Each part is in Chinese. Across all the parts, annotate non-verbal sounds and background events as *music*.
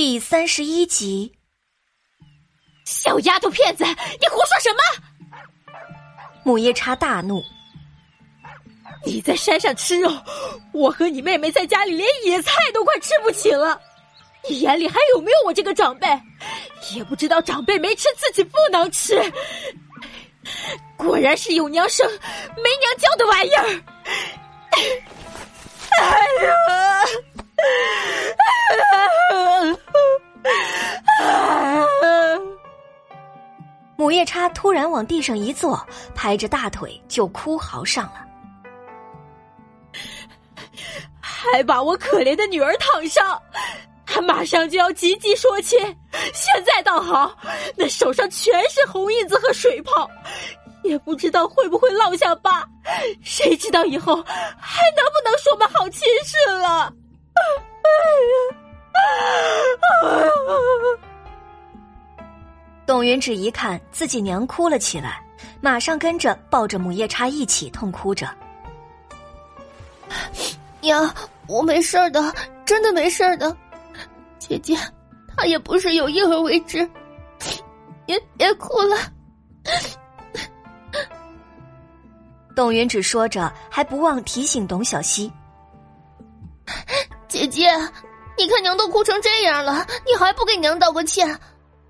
第三十一集，小丫头片子，你胡说什么？母夜叉大怒：“你在山上吃肉，我和你妹妹在家里连野菜都快吃不起了，你眼里还有没有我这个长辈？也不知道长辈没吃，自己不能吃。果然是有娘生没娘教的玩意儿！哎呀！” *laughs* 母夜叉突然往地上一坐，拍着大腿就哭嚎上了，还把我可怜的女儿躺上，他马上就要急急说亲，现在倒好，那手上全是红印子和水泡，也不知道会不会落下疤，谁知道以后还能不能说门好亲事了？哎呀！董云芷一看自己娘哭了起来，马上跟着抱着母夜叉一起痛哭着。*laughs* 娘，我没事的，真的没事的。姐姐，她也不是有意而为之。别别哭了。*laughs* 董云芷说着，还不忘提醒董小希。姐姐，你看娘都哭成这样了，你还不给娘道个歉？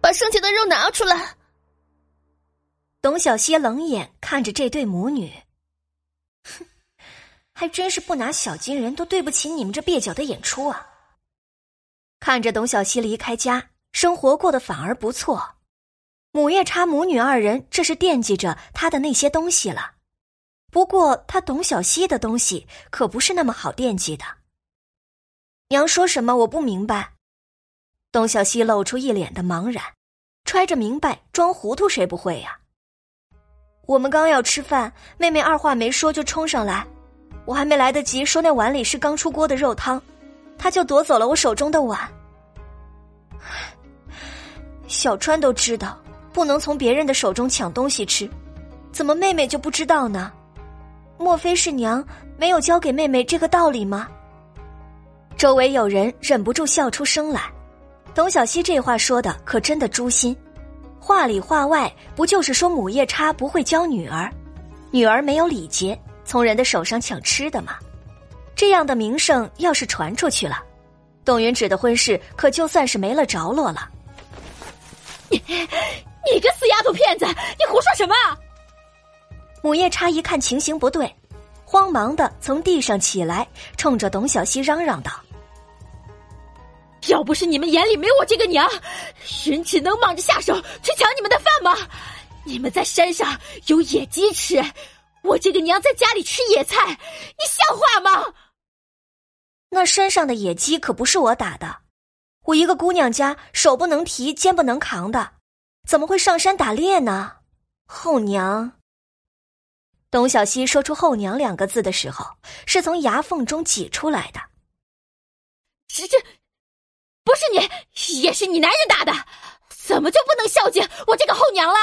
把剩下的肉拿出来。董小希冷眼看着这对母女，哼，还真是不拿小金人都对不起你们这蹩脚的演出啊！看着董小希离开家，生活过得反而不错。母夜叉母女二人这是惦记着他的那些东西了。不过他董小希的东西可不是那么好惦记的。娘说什么？我不明白。董小希露出一脸的茫然，揣着明白装糊涂，谁不会呀？我们刚要吃饭，妹妹二话没说就冲上来，我还没来得及说那碗里是刚出锅的肉汤，她就夺走了我手中的碗。小川都知道不能从别人的手中抢东西吃，怎么妹妹就不知道呢？莫非是娘没有教给妹妹这个道理吗？周围有人忍不住笑出声来。董小希这话说的可真的诛心，话里话外不就是说母夜叉不会教女儿，女儿没有礼节，从人的手上抢吃的吗？这样的名声要是传出去了，董云芷的婚事可就算是没了着落了。*laughs* 你，你个死丫头片子，你胡说什么？母夜叉一看情形不对，慌忙的从地上起来，冲着董小希嚷嚷道。要不是你们眼里没我这个娘，云芷能忙着下手去抢你们的饭吗？你们在山上有野鸡吃，我这个娘在家里吃野菜，你像话吗？那山上的野鸡可不是我打的，我一个姑娘家手不能提，肩不能扛的，怎么会上山打猎呢？后娘。董小希说出“后娘”两个字的时候，是从牙缝中挤出来的。这这。不是你，也是你男人打的，怎么就不能孝敬我这个后娘了？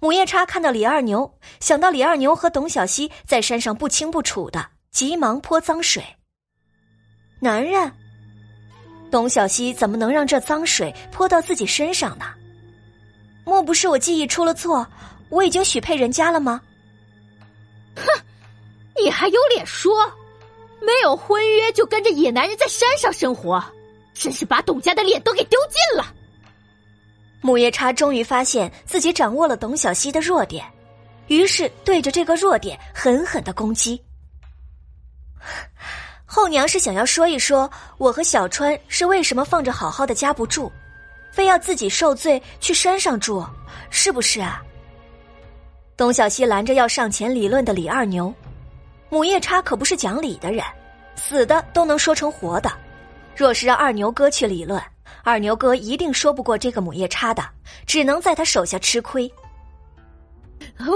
母夜叉看到李二牛，想到李二牛和董小希在山上不清不楚的，急忙泼脏水。男人，董小希怎么能让这脏水泼到自己身上呢？莫不是我记忆出了错？我已经许配人家了吗？哼，你还有脸说？没有婚约就跟着野男人在山上生活？真是把董家的脸都给丢尽了。母夜叉终于发现自己掌握了董小希的弱点，于是对着这个弱点狠狠的攻击。*laughs* 后娘是想要说一说我和小川是为什么放着好好的家不住，非要自己受罪去山上住，是不是啊？董小希拦着要上前理论的李二牛，母夜叉可不是讲理的人，死的都能说成活的。若是让二牛哥去理论，二牛哥一定说不过这个母夜叉的，只能在他手下吃亏。我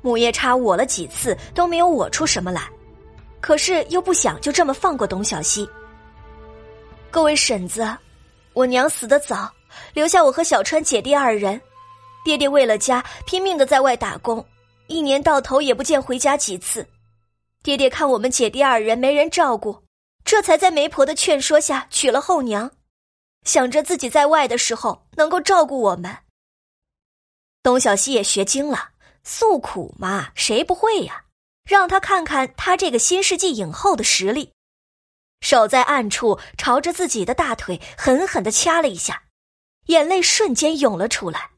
母夜叉我了几次都没有我出什么来，可是又不想就这么放过董小希。各位婶子，我娘死的早，留下我和小川姐弟二人，爹爹为了家拼命的在外打工，一年到头也不见回家几次。爹爹看我们姐弟二人没人照顾，这才在媒婆的劝说下娶了后娘，想着自己在外的时候能够照顾我们。董小希也学精了，诉苦嘛，谁不会呀？让他看看他这个新世纪影后的实力。手在暗处朝着自己的大腿狠狠的掐了一下，眼泪瞬间涌了出来。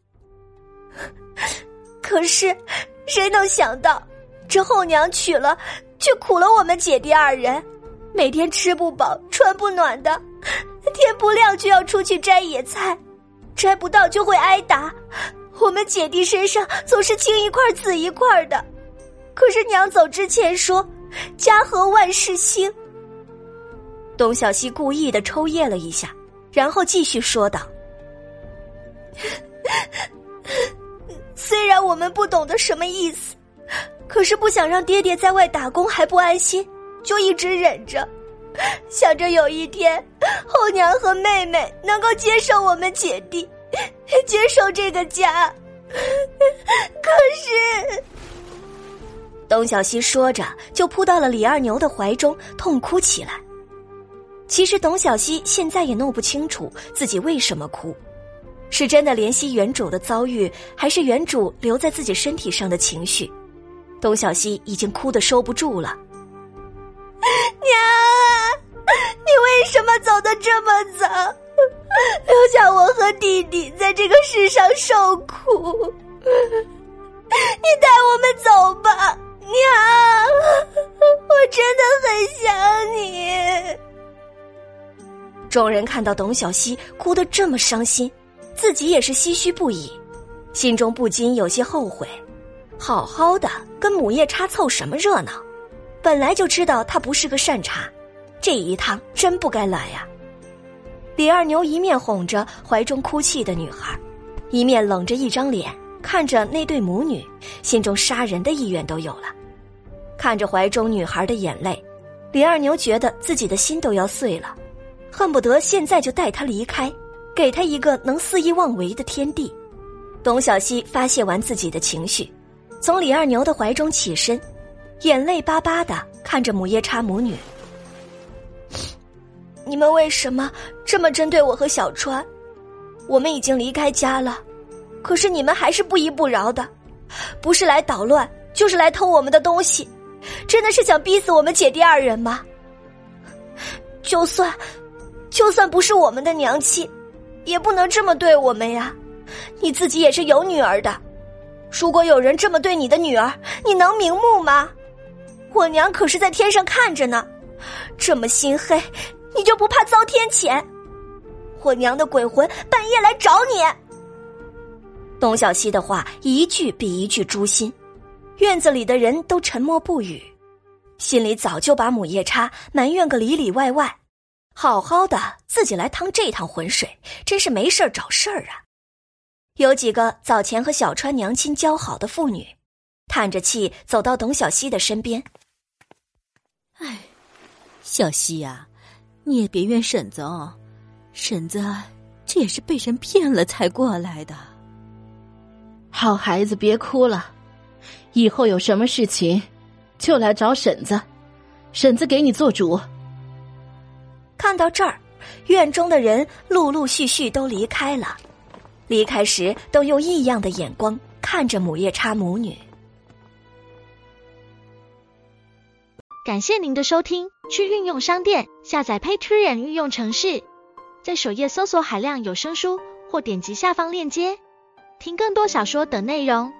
*laughs* 可是，谁能想到，这后娘娶了，却苦了我们姐弟二人，每天吃不饱穿不暖的，天不亮就要出去摘野菜，摘不到就会挨打。我们姐弟身上总是青一块紫一块的。可是娘走之前说：“家和万事兴。”董小希故意的抽噎了一下，然后继续说道：“ *laughs* 虽然我们不懂得什么意思，可是不想让爹爹在外打工还不安心，就一直忍着，想着有一天后娘和妹妹能够接受我们姐弟，接受这个家。可是……”董小希说着，就扑到了李二牛的怀中，痛哭起来。其实董小希现在也弄不清楚自己为什么哭，是真的怜惜原主的遭遇，还是原主留在自己身体上的情绪？董小希已经哭得收不住了。*laughs* 娘啊，你为什么走的这么早，留下我和弟弟在这个世上受苦？你带我们走吧，娘，我真的很想你。众人看到董小希哭得这么伤心，自己也是唏嘘不已，心中不禁有些后悔。好好的跟母夜叉凑什么热闹？本来就知道他不是个善茬，这一趟真不该来呀！李二牛一面哄着怀中哭泣的女孩，一面冷着一张脸看着那对母女，心中杀人的意愿都有了。看着怀中女孩的眼泪，李二牛觉得自己的心都要碎了。恨不得现在就带她离开，给她一个能肆意妄为的天地。董小希发泄完自己的情绪，从李二牛的怀中起身，眼泪巴巴的看着母夜叉母女：“你们为什么这么针对我和小川？我们已经离开家了，可是你们还是不依不饶的，不是来捣乱，就是来偷我们的东西，真的是想逼死我们姐弟二人吗？就算……”就算不是我们的娘亲，也不能这么对我们呀！你自己也是有女儿的，如果有人这么对你的女儿，你能瞑目吗？我娘可是在天上看着呢，这么心黑，你就不怕遭天谴？我娘的鬼魂半夜来找你！董小希的话一句比一句诛心，院子里的人都沉默不语，心里早就把母夜叉埋怨个里里外外。好好的，自己来趟这趟浑水，真是没事找事儿啊！有几个早前和小川娘亲交好的妇女，叹着气走到董小希的身边。哎，小希呀，你也别怨婶子哦，婶子这也是被人骗了才过来的。好孩子，别哭了，以后有什么事情就来找婶子，婶子给你做主。看到这儿，院中的人陆陆续续都离开了，离开时都用异样的眼光看着母夜叉母女。感谢您的收听，去运用商店下载 Patreon 运用城市，在首页搜索海量有声书，或点击下方链接听更多小说等内容。